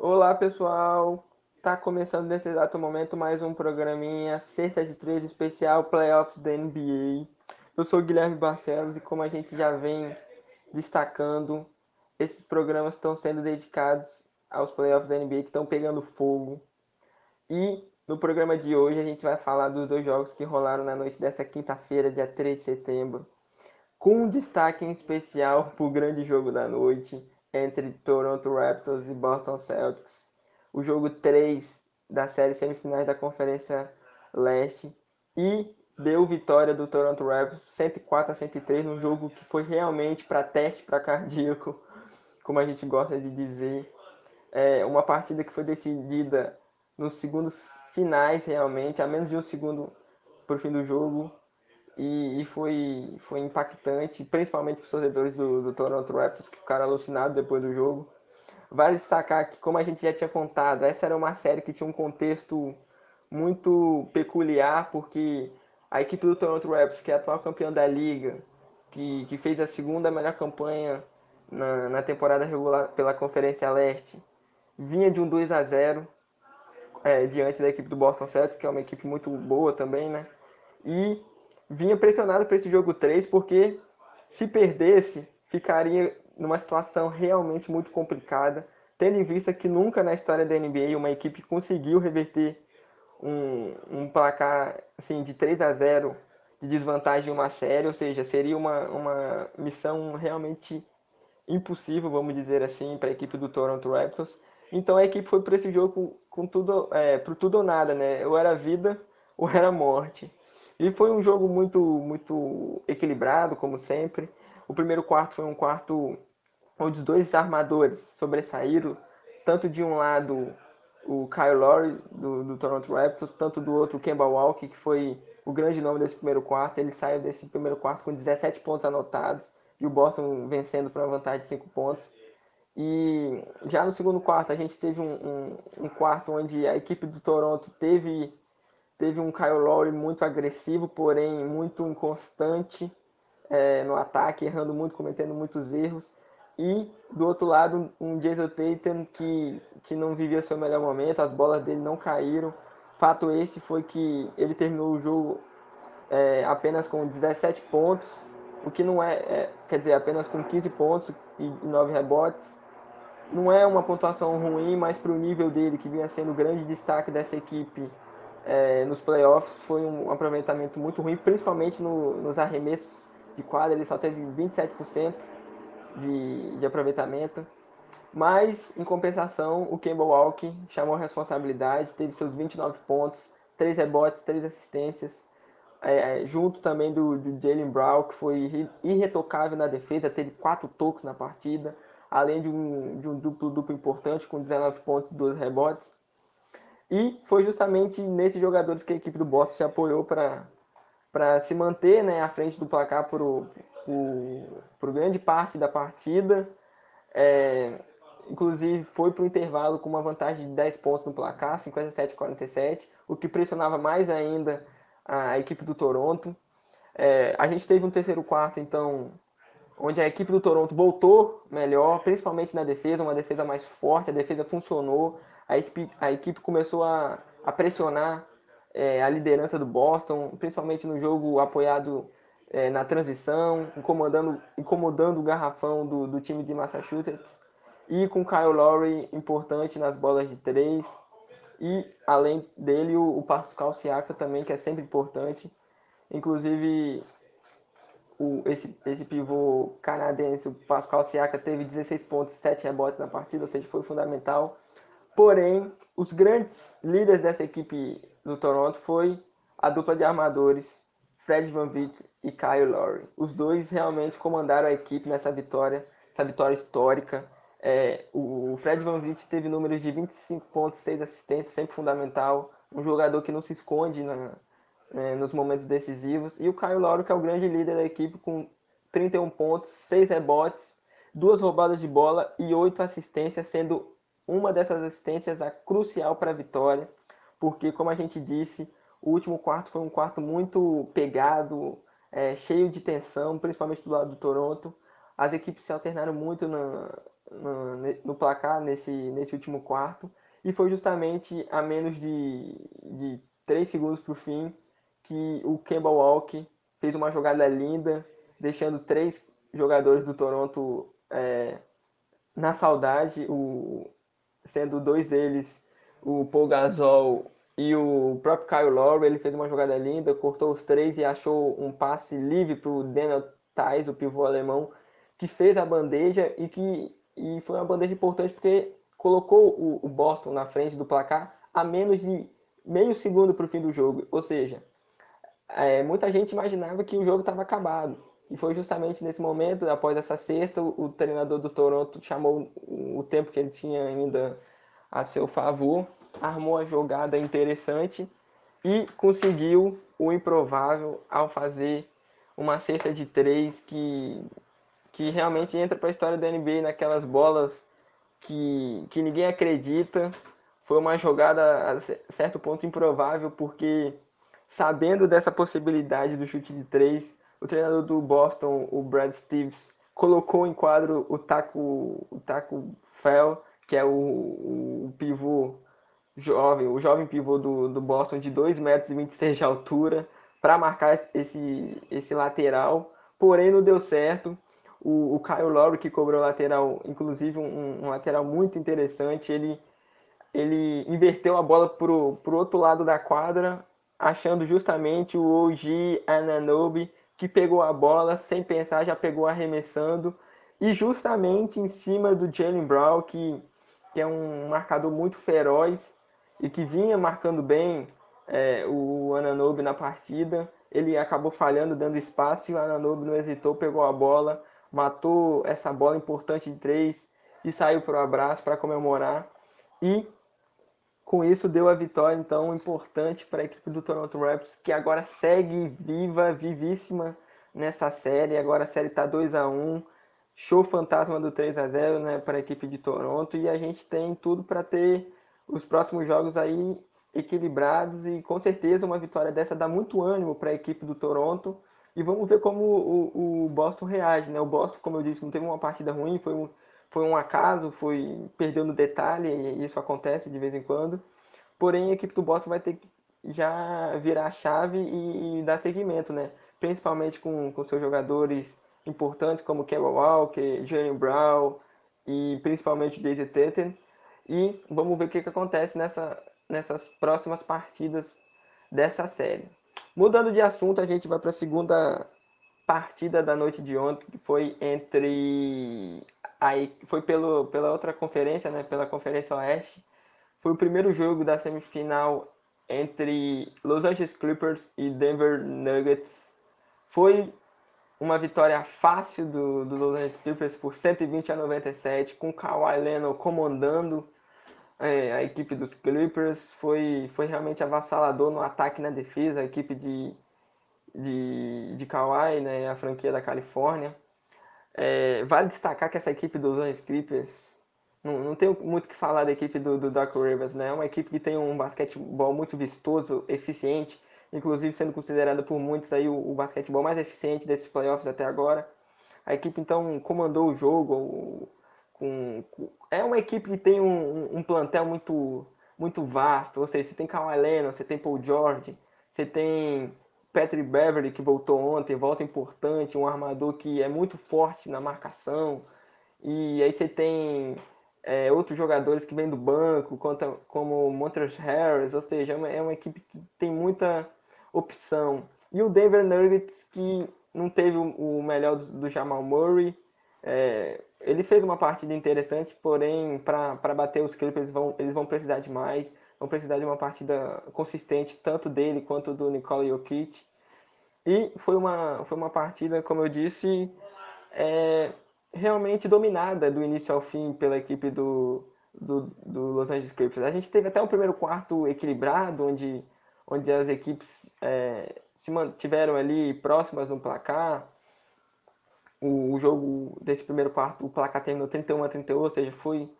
Olá pessoal, tá começando nesse exato momento mais um programinha Sexta de Três especial Playoffs da NBA. Eu sou Guilherme Barcelos e como a gente já vem destacando, esses programas estão sendo dedicados aos playoffs da NBA que estão pegando fogo. E no programa de hoje a gente vai falar dos dois jogos que rolaram na noite desta quinta-feira, dia 3 de setembro, com um destaque em especial para o grande jogo da noite entre Toronto Raptors e Boston Celtics. O jogo 3 da série semifinais da Conferência Leste e deu vitória do Toronto Raptors 104 a 103 num jogo que foi realmente para teste para cardíaco, como a gente gosta de dizer. É uma partida que foi decidida nos segundos finais realmente, a menos de um segundo para o fim do jogo. E, e, foi, foi impactante, principalmente para os torcedores do, do Toronto Raptors, que ficaram alucinados depois do jogo. Vale destacar que, como a gente já tinha contado, essa era uma série que tinha um contexto muito peculiar, porque a equipe do Toronto Raptors, que é a atual campeã da liga, que, que fez a segunda melhor campanha na, na temporada regular pela Conferência Leste, vinha de um 2 a 0 é, diante da equipe do Boston Celtics, que é uma equipe muito boa também, né? E vinha pressionado para esse jogo 3, porque se perdesse, ficaria numa situação realmente muito complicada, tendo em vista que nunca na história da NBA uma equipe conseguiu reverter um, um placar assim, de 3 a 0 de desvantagem em uma série, ou seja, seria uma, uma missão realmente impossível, vamos dizer assim, para a equipe do Toronto Raptors. Então a equipe foi para esse jogo com tudo, é, tudo ou nada, né? Ou era vida ou era morte. E foi um jogo muito, muito equilibrado, como sempre. O primeiro quarto foi um quarto onde os dois armadores sobressaíram, tanto de um lado o Kyle Lowry, do, do Toronto Raptors, tanto do outro o Kemba Walker, que foi o grande nome desse primeiro quarto. Ele saiu desse primeiro quarto com 17 pontos anotados e o Boston vencendo por uma vantagem de 5 pontos. E já no segundo quarto, a gente teve um, um, um quarto onde a equipe do Toronto teve teve um Kyle Lowry muito agressivo, porém muito inconstante é, no ataque, errando muito, cometendo muitos erros. E do outro lado, um Jason Tatum que, que não vivia seu melhor momento, as bolas dele não caíram. Fato esse foi que ele terminou o jogo é, apenas com 17 pontos, o que não é, é, quer dizer, apenas com 15 pontos e 9 rebotes. Não é uma pontuação ruim, mas para o nível dele, que vinha sendo o grande destaque dessa equipe é, nos playoffs foi um aproveitamento muito ruim, principalmente no, nos arremessos de quadra, ele só teve 27% de, de aproveitamento. Mas, em compensação, o Campbell Walker chamou a responsabilidade, teve seus 29 pontos, 3 rebotes, 3 assistências, é, é, junto também do, do Jalen Brown, que foi irretocável na defesa, teve 4 tocos na partida, além de um, de um duplo-duplo importante, com 19 pontos e 2 rebotes. E foi justamente nesses jogadores que a equipe do Boston se apoiou para se manter né, à frente do placar por, por, por grande parte da partida. É, inclusive foi para o intervalo com uma vantagem de 10 pontos no placar, 57 a 47, o que pressionava mais ainda a equipe do Toronto. É, a gente teve um terceiro quarto, então, onde a equipe do Toronto voltou melhor, principalmente na defesa, uma defesa mais forte, a defesa funcionou, a equipe, a equipe começou a, a pressionar é, a liderança do Boston, principalmente no jogo apoiado é, na transição, incomodando, incomodando o garrafão do, do time de Massachusetts, e com Kyle Lowry importante nas bolas de três, e além dele o, o Pascal Siaka também, que é sempre importante, inclusive o, esse, esse pivô canadense, o Pascal Siaka, teve 16 pontos, 7 rebotes na partida, ou seja, foi fundamental Porém, os grandes líderes dessa equipe do Toronto foi a dupla de armadores Fred Van Vliet e Kyle Lowry. Os dois realmente comandaram a equipe nessa vitória, essa vitória histórica. É, o Fred Van Vliet teve números de 25 pontos, 6 assistências, sempre fundamental. Um jogador que não se esconde na, né, nos momentos decisivos. E o Kyle Lowry, que é o grande líder da equipe, com 31 pontos, 6 rebotes, duas roubadas de bola e 8 assistências, sendo uma dessas assistências é crucial para a vitória, porque, como a gente disse, o último quarto foi um quarto muito pegado, é, cheio de tensão, principalmente do lado do Toronto. As equipes se alternaram muito no, placar nesse, nesse último quarto. E foi justamente a menos de, de 3 segundos para o fim que o Kemba Walker fez uma jogada linda, deixando três jogadores do Toronto é, na saudade, o, sendo dois deles o Paul Gasol e o próprio Kyle Lowry. Ele fez uma jogada linda, cortou os três e achou um passe livre para o Daniel Tais, o pivô alemão, que fez a bandeja e que e foi uma bandeja importante porque colocou o, o Boston na frente do placar a menos de meio segundo para o fim do jogo. Ou seja, é, muita gente imaginava que o jogo estava acabado. E foi justamente nesse momento, após essa sexta, o, o treinador do Toronto chamou o, tempo que ele tinha ainda a seu favor, armou a jogada interessante e conseguiu o improvável ao fazer uma cesta de três que, que realmente entra para a história da NBA naquelas bolas que, que ninguém acredita. Foi uma jogada a certo ponto improvável, porque sabendo dessa possibilidade do chute de três, o treinador do Boston, o Brad Stevens, colocou em quadro o Taco, o Taco Fell, que é o, o pivô jovem, o jovem pivô do, do Boston de 2,26 metros de altura, para marcar esse, esse lateral. Porém, não deu certo. O, o Kyle Lowry, que cobrou lateral, inclusive um, um lateral muito interessante, ele, ele inverteu a bola para o outro lado da quadra, achando justamente o OG Ananobi, que pegou a bola sem pensar, já pegou arremessando, e justamente em cima do Jalen Brown, que, que é um marcador muito feroz e que vinha marcando bem é, o Ananobi na partida, ele acabou falhando, dando espaço, e o Ananobi não hesitou, pegou a bola, matou essa bola importante de três e saiu para o abraço para comemorar. E com isso deu a vitória então importante para a equipe do Toronto Raptors, que agora segue viva, vivíssima nessa série. Agora a série está 2 a 1 show fantasma do 3 a 0 né, para a equipe de Toronto e a gente tem tudo para ter os próximos jogos aí equilibrados e com certeza uma vitória dessa dá muito ânimo para a equipe do Toronto e vamos ver como o, o, Boston reage, né? O Boston, como eu disse, não teve uma partida ruim, foi um, foi um acaso, foi perdeu no detalhe, e isso acontece de vez em quando. Porém, a equipe do Boston vai ter que já virar a chave e, e dar seguimento, né? Principalmente com, com seus jogadores importantes como Kemba Walker, Jalen Brown e principalmente Daisy Teten. E vamos ver o que, que acontece nessa, nessas próximas partidas dessa série. Mudando de assunto, a gente vai para a segunda partida da noite de ontem, que foi entre aí foi pelo, pela outra conferência, né, pela Conferência Oeste. Foi o primeiro jogo da semifinal entre Los Angeles Clippers e Denver Nuggets. Foi uma vitória fácil do, do Los Angeles Clippers por 120 a 97, com Kawhi Leonard comandando é, a equipe dos Clippers foi, foi realmente avassalador no ataque e na defesa, a equipe de, de, de Kawhi, né, a franquia da Califórnia. É, vale destacar que essa equipe dos Angeles Clippers, não, não tenho muito o que falar da equipe do, do Doc Rivers, né? É uma equipe que tem um basquetebol muito vistoso, eficiente, inclusive sendo considerada por muitos aí o, o basquetebol mais eficiente desses playoffs até agora. A equipe então comandou o jogo, com, com, é uma equipe que tem um, um, plantel muito muito vasto, ou seja, você tem Kawhi Leonard, você tem Paul George, você tem Patrick Beverly que voltou ontem, volta importante, um armador que é muito forte na marcação, e aí você tem é, outros jogadores que vêm do banco, como Montrezl Harris, ou seja, é uma, é uma equipe que tem muita opção. E o Denver Nuggets que não teve o, melhor do, do Jamal Murray, é, ele fez uma partida interessante, porém, para bater os Clippers, eles vão, eles vão precisar de mais. Vão precisar de uma partida consistente, tanto dele quanto do Nikola Jokic. E foi uma, foi uma partida, como eu disse, é, realmente dominada do início ao fim pela equipe do, do, do, Los Angeles Clippers. A gente teve até um primeiro quarto equilibrado, onde, onde as equipes é, se mantiveram ali próximas no placar o, o, jogo desse primeiro quarto, o placar terminou 31 a 31, ou seja, foi,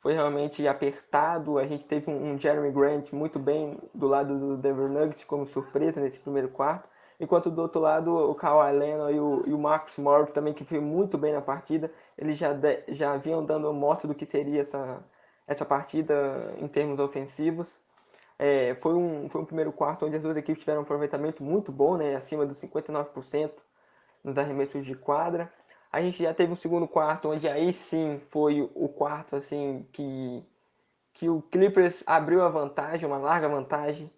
foi realmente apertado. A gente teve um, Jeremy Grant muito bem do lado do Denver Nuggets como surpresa nesse primeiro quarto. Enquanto do outro lado, o Kawhi Leonard e o, e o Marcus Morris também, que foi muito bem na partida, eles já, de, já vinham dando mostra do que seria essa, essa partida em termos ofensivos. É, foi, um, foi um primeiro quarto onde as duas equipes tiveram um aproveitamento muito bom, né, acima dos 59% nos arremessos de quadra. A gente já teve um segundo quarto, onde aí sim foi o quarto assim que, que o Clippers abriu a vantagem, uma larga vantagem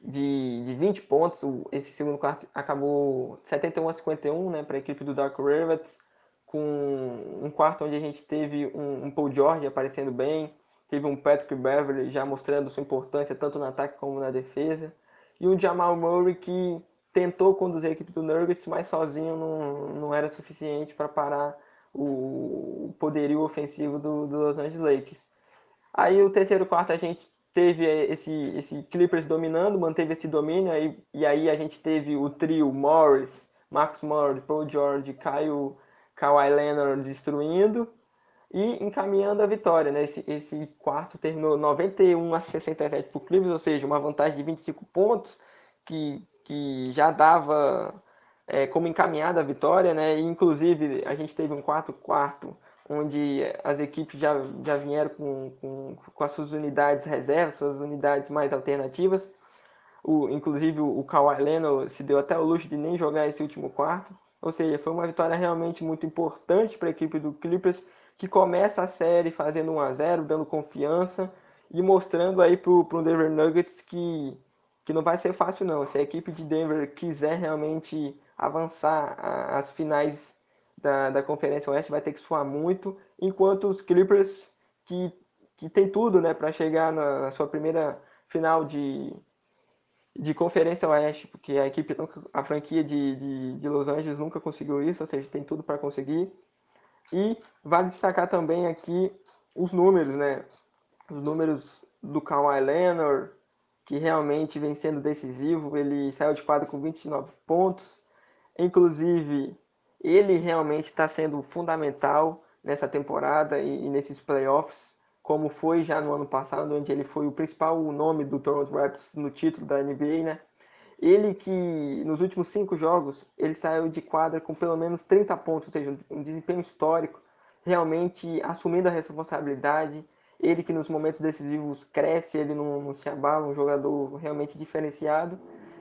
de, de 20 pontos. Esse segundo quarto acabou 71 a 51 né, para a equipe do Dark Ravens, com um quarto onde a gente teve um, um Paul George aparecendo bem, teve um Patrick Beverly já mostrando sua importância tanto no ataque como na defesa, e um Jamal Murray que tentou conduzir a equipe do Nuggets, mas sozinho não, não era suficiente para parar o poderio ofensivo do, do, Los Angeles Lakers. Aí o terceiro quarto a gente teve esse, esse Clippers dominando, manteve esse domínio, aí, e aí a gente teve o trio Morris, Max Morris, Paul George, Kyle, Kawhi Leonard destruindo e encaminhando a vitória. Né? Esse, esse quarto terminou 91 a 67 para o Clippers, ou seja, uma vantagem de 25 pontos, que que já dava é, como encaminhada a vitória, né? E, inclusive a gente teve um quarto quarto onde as equipes já, já vieram com, com, com as suas unidades reservas, suas unidades mais alternativas. O, inclusive o Kawhi Leonard se deu até o luxo de nem jogar esse último quarto. Ou seja, foi uma vitória realmente muito importante para a equipe do Clippers, que começa a série fazendo 1 a 0 dando confiança e mostrando aí para o Denver Nuggets que que não vai ser fácil não. Se a equipe de Denver quiser realmente avançar às finais da, da Conferência Oeste, vai ter que suar muito, enquanto os Clippers, que, que tem tudo né, para chegar na sua primeira final de, de Conferência Oeste, porque a equipe, a franquia de, de, de Los Angeles nunca conseguiu isso, ou seja, tem tudo para conseguir. E vale destacar também aqui os números, né? Os números do Kawhi Leonard, que realmente vem sendo decisivo. Ele saiu de quadro com 29 pontos. Inclusive, ele realmente está sendo fundamental nessa temporada e, e, nesses playoffs, como foi já no ano passado, onde ele foi o principal nome do Toronto Raptors no título da NBA, né? Ele que nos últimos cinco jogos ele saiu de quadra com pelo menos 30 pontos, ou seja, um desempenho histórico, realmente assumindo a responsabilidade, ele que nos momentos decisivos cresce, ele não, não se abala, um jogador realmente diferenciado.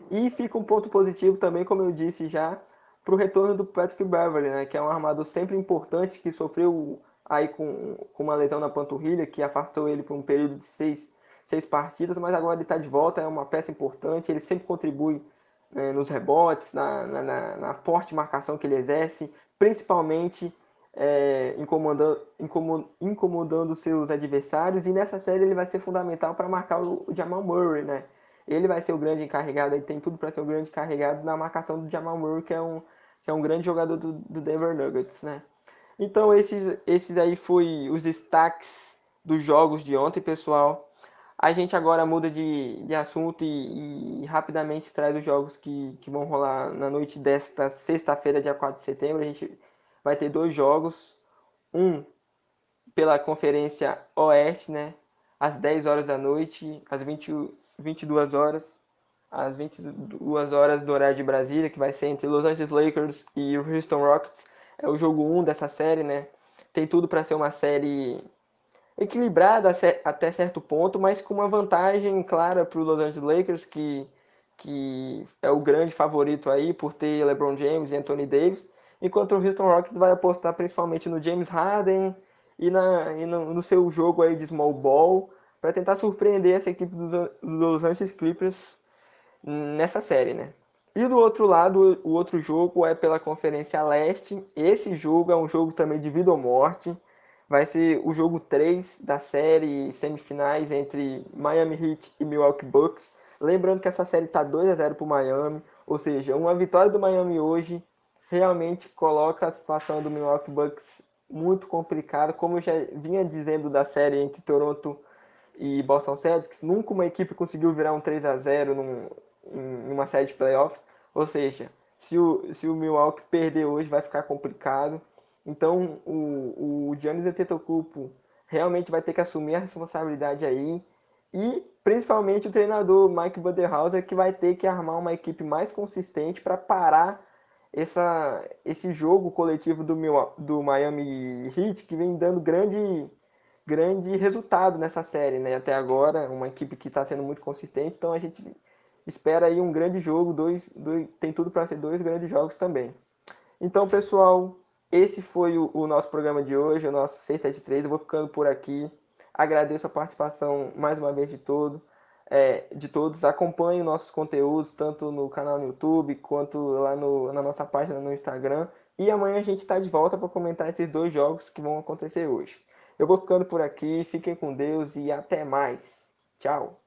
E fica um ponto positivo também, como eu disse já, para o retorno do Patrick Beverly, né, que é um armador sempre importante, que sofreu aí com, com uma lesão na panturrilha, que afastou ele por um período de seis, seis partidas, mas agora ele está de volta, é uma peça importante, ele sempre contribui né, nos rebotes, na, na, na, forte marcação que ele exerce, principalmente é, incomodando, incomodando seus adversários e nessa série ele vai ser fundamental para marcar o, Jamal Murray, né? Ele vai ser o grande encarregado, ele tem tudo para ser o grande encarregado na marcação do Jamal Murray, que é um, que é um grande jogador do, do Denver Nuggets, né? Então esses, esses aí foi os destaques dos jogos de ontem, pessoal. A gente agora muda de, de assunto e, e, rapidamente traz os jogos que, que vão rolar na noite desta sexta-feira, dia 4 de setembro. A gente vai ter dois jogos, um pela Conferência Oeste, né, às 10 horas da noite, às 20, 22 horas, às 22 horas do horário de Brasília, que vai ser entre Los Angeles Lakers e o Houston Rockets. É o jogo 1 dessa série, né? Tem tudo para ser uma série equilibrada até certo ponto, mas com uma vantagem clara para o Los Angeles Lakers, que, que é o grande favorito aí por ter LeBron James e Anthony Davis enquanto o Houston Rockets vai apostar principalmente no James Harden e, na, e no, no, seu jogo aí de small ball para tentar surpreender essa equipe dos, Los Angeles Clippers nessa série, né? E do outro lado, o outro jogo é pela Conferência Leste. Esse jogo é um jogo também de vida ou morte. Vai ser o jogo 3 da série semifinais entre Miami Heat e Milwaukee Bucks. Lembrando que essa série está 2 a 0 para o Miami, ou seja, uma vitória do Miami hoje realmente coloca a situação do Milwaukee Bucks muito complicada, como eu já vinha dizendo da série entre Toronto e Boston Celtics, nunca uma equipe conseguiu virar um 3 a 0 num, em uma série de playoffs, ou seja, se o, se o Milwaukee perder hoje vai ficar complicado. Então o, o Giannis Antetokounmpo realmente vai ter que assumir a responsabilidade aí e principalmente o treinador Mike Budenholzer que vai ter que armar uma equipe mais consistente para parar essa, esse jogo coletivo do, do Miami Heat que vem dando grande, grande resultado nessa série, né? Até agora, uma equipe que está sendo muito consistente, então a gente espera aí um grande jogo, dois, dois tem tudo para ser dois grandes jogos também. Então, pessoal, esse foi o, o nosso programa de hoje, o nosso sexta de três. Eu vou ficando por aqui. Agradeço a participação mais uma vez de todo, é, de todos. Acompanhem nossos conteúdos, tanto no canal no YouTube, quanto lá no, na nossa página no Instagram. E amanhã a gente está de volta para comentar esses dois jogos que vão acontecer hoje. Eu vou ficando por aqui, fiquem com Deus e até mais. Tchau!